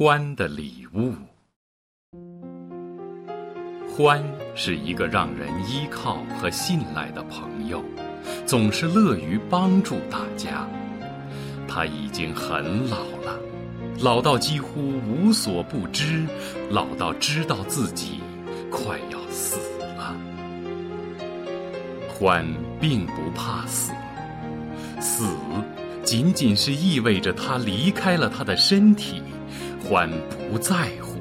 欢的礼物。欢是一个让人依靠和信赖的朋友，总是乐于帮助大家。他已经很老了，老到几乎无所不知，老到知道自己快要死了。欢并不怕死，死仅仅是意味着他离开了他的身体，欢不在乎，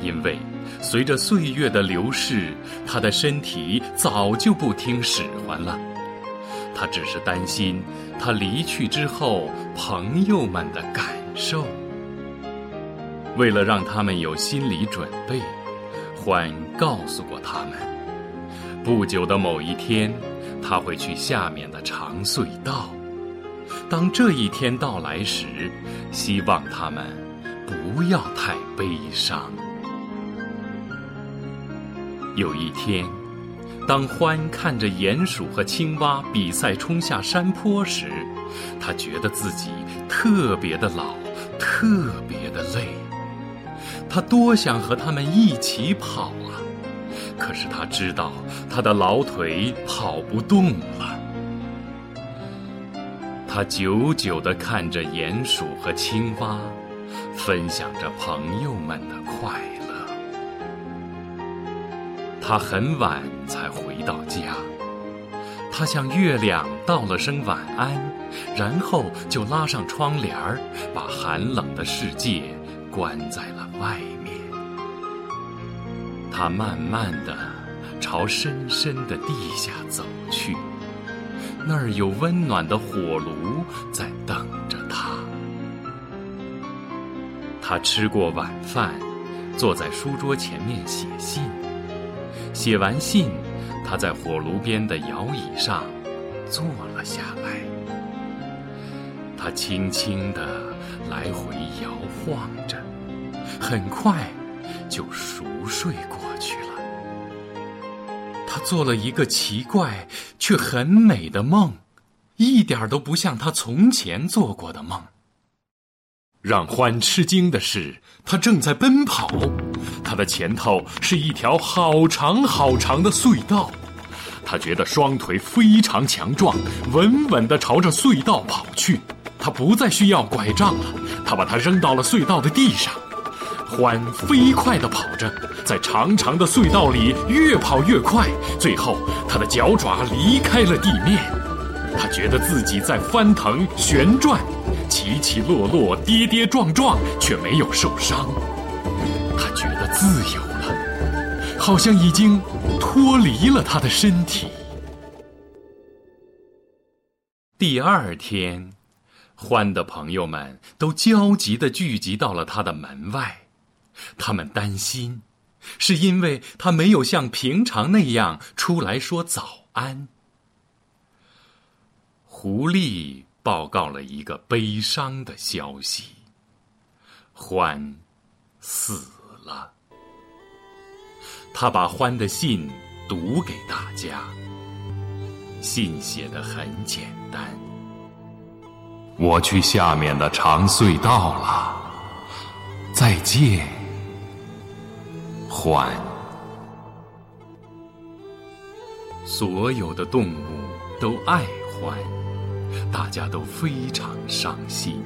因为。随着岁月的流逝，他的身体早就不听使唤了。他只是担心他离去之后朋友们的感受。为了让他们有心理准备，欢告诉过他们，不久的某一天，他会去下面的长隧道。当这一天到来时，希望他们不要太悲伤。有一天，当欢看着鼹鼠和青蛙比赛冲下山坡时，他觉得自己特别的老，特别的累。他多想和他们一起跑啊！可是他知道他的老腿跑不动了。他久久地看着鼹鼠和青蛙，分享着朋友们的快乐。他很晚才回到家，他向月亮道了声晚安，然后就拉上窗帘儿，把寒冷的世界关在了外面。他慢慢的朝深深的地下走去，那儿有温暖的火炉在等他吃过晚饭，坐在书桌前面写信。写完信，他在火炉边的摇椅上坐了下来。他轻轻地来回摇晃着，很快就熟睡过去了。他做了一个奇怪却很美的梦，一点都不像他从前做过的梦。让欢吃惊的是，他正在奔跑，他的前头是一条好长好长的隧道，他觉得双腿非常强壮，稳稳地朝着隧道跑去。他不再需要拐杖了，他把它扔到了隧道的地上。欢飞快地跑着，在长长的隧道里越跑越快，最后他的脚爪离开了地面，他觉得自己在翻腾旋转。起起落落，跌跌撞撞，却没有受伤。他觉得自由了，好像已经脱离了他的身体。第二天，欢的朋友们都焦急的聚集到了他的门外，他们担心，是因为他没有像平常那样出来说早安。狐狸。报告了一个悲伤的消息：欢死了。他把欢的信读给大家。信写的很简单：“我去下面的长隧道了，再见，欢。”所有的动物都爱欢。大家都非常伤心，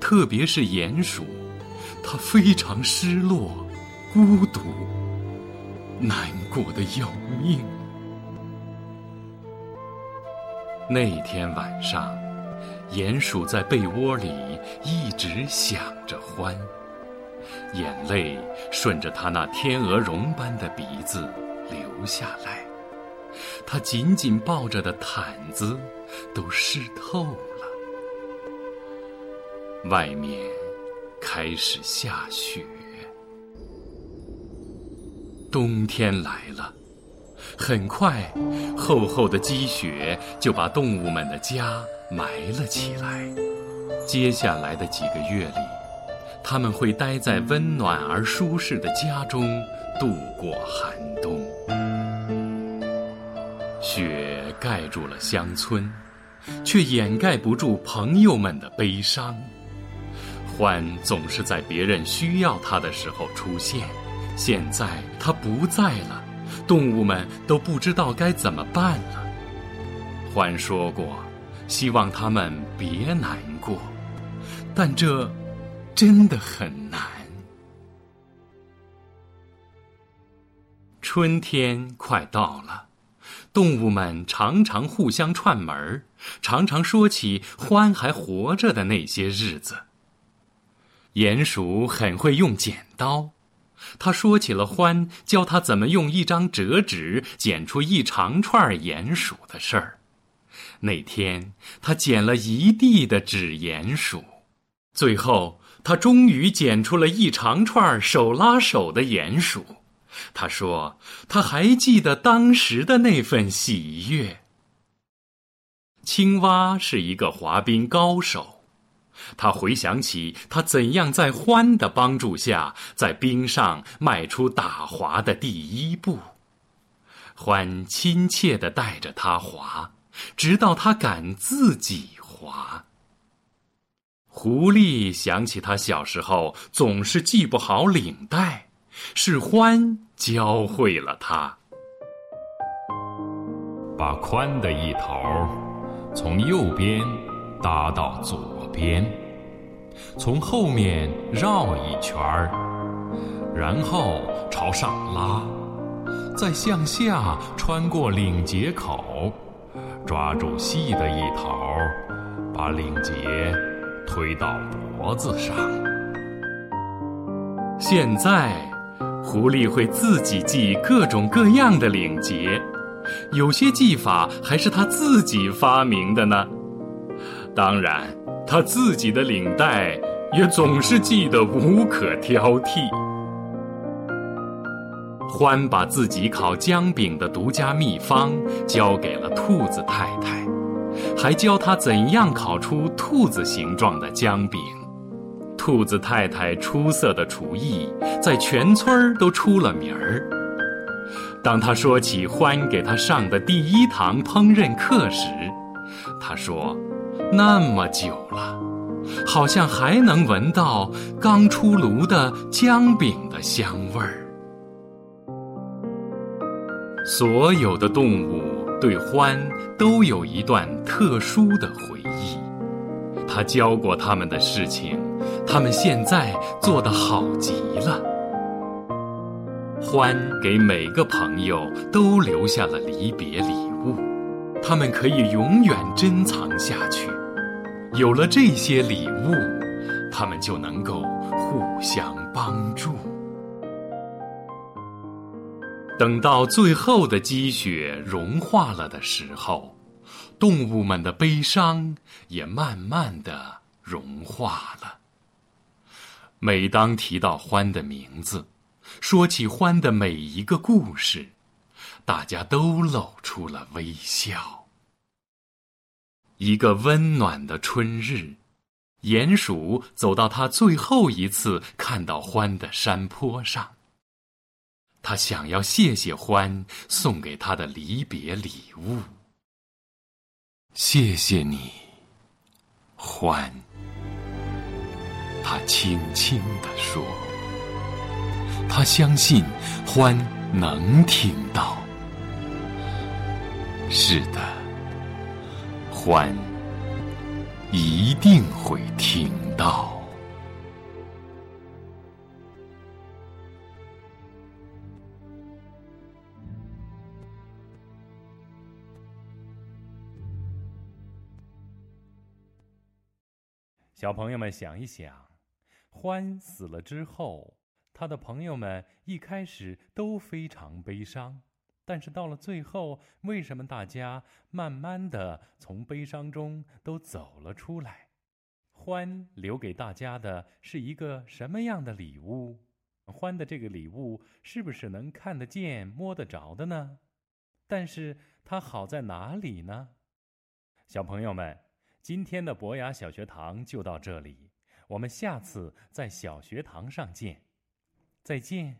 特别是鼹鼠，它非常失落、孤独、难过的要命。那天晚上，鼹鼠在被窝里一直想着欢，眼泪顺着它那天鹅绒般的鼻子流下来。他紧紧抱着的毯子都湿透了。外面开始下雪，冬天来了。很快，厚厚的积雪就把动物们的家埋了起来。接下来的几个月里，他们会待在温暖而舒适的家中度过寒冬。雪盖住了乡村，却掩盖不住朋友们的悲伤。欢总是在别人需要他的时候出现，现在他不在了，动物们都不知道该怎么办了。欢说过，希望他们别难过，但这真的很难。春天快到了，动物们常常互相串门儿，常常说起欢还活着的那些日子。鼹鼠很会用剪刀，他说起了欢教他怎么用一张折纸剪出一长串鼹鼠的事儿。那天，他剪了一地的纸鼹鼠，最后他终于剪出了一长串手拉手的鼹鼠。他说：“他还记得当时的那份喜悦。”青蛙是一个滑冰高手，他回想起他怎样在獾的帮助下在冰上迈出打滑的第一步。獾亲切地带着他滑，直到他敢自己滑。狐狸想起他小时候总是系不好领带。是欢教会了他，把宽的一头从右边搭到左边，从后面绕一圈儿，然后朝上拉，再向下穿过领结口，抓住细的一头，把领结推到脖子上。现在。狐狸会自己系各种各样的领结，有些系法还是他自己发明的呢。当然，他自己的领带也总是系得无可挑剔。欢把自己烤姜饼的独家秘方交给了兔子太太，还教他怎样烤出兔子形状的姜饼。兔子太太出色的厨艺，在全村儿都出了名儿。当他说起欢给他上的第一堂烹饪课时，他说：“那么久了，好像还能闻到刚出炉的姜饼的香味儿。”所有的动物对欢都有一段特殊的回忆，他教过他们的事情。他们现在做得好极了。欢给每个朋友都留下了离别礼物，他们可以永远珍藏下去。有了这些礼物，他们就能够互相帮助。等到最后的积雪融化了的时候，动物们的悲伤也慢慢的融化了。每当提到欢的名字，说起欢的每一个故事，大家都露出了微笑。一个温暖的春日，鼹鼠走到他最后一次看到欢的山坡上。他想要谢谢欢送给他的离别礼物。谢谢你，欢。他轻轻地说：“他相信欢能听到。是的，欢一定会听到。”小朋友们，想一想。欢死了之后，他的朋友们一开始都非常悲伤，但是到了最后，为什么大家慢慢的从悲伤中都走了出来？欢留给大家的是一个什么样的礼物？欢的这个礼物是不是能看得见、摸得着的呢？但是它好在哪里呢？小朋友们，今天的博雅小学堂就到这里。我们下次在小学堂上见，再见。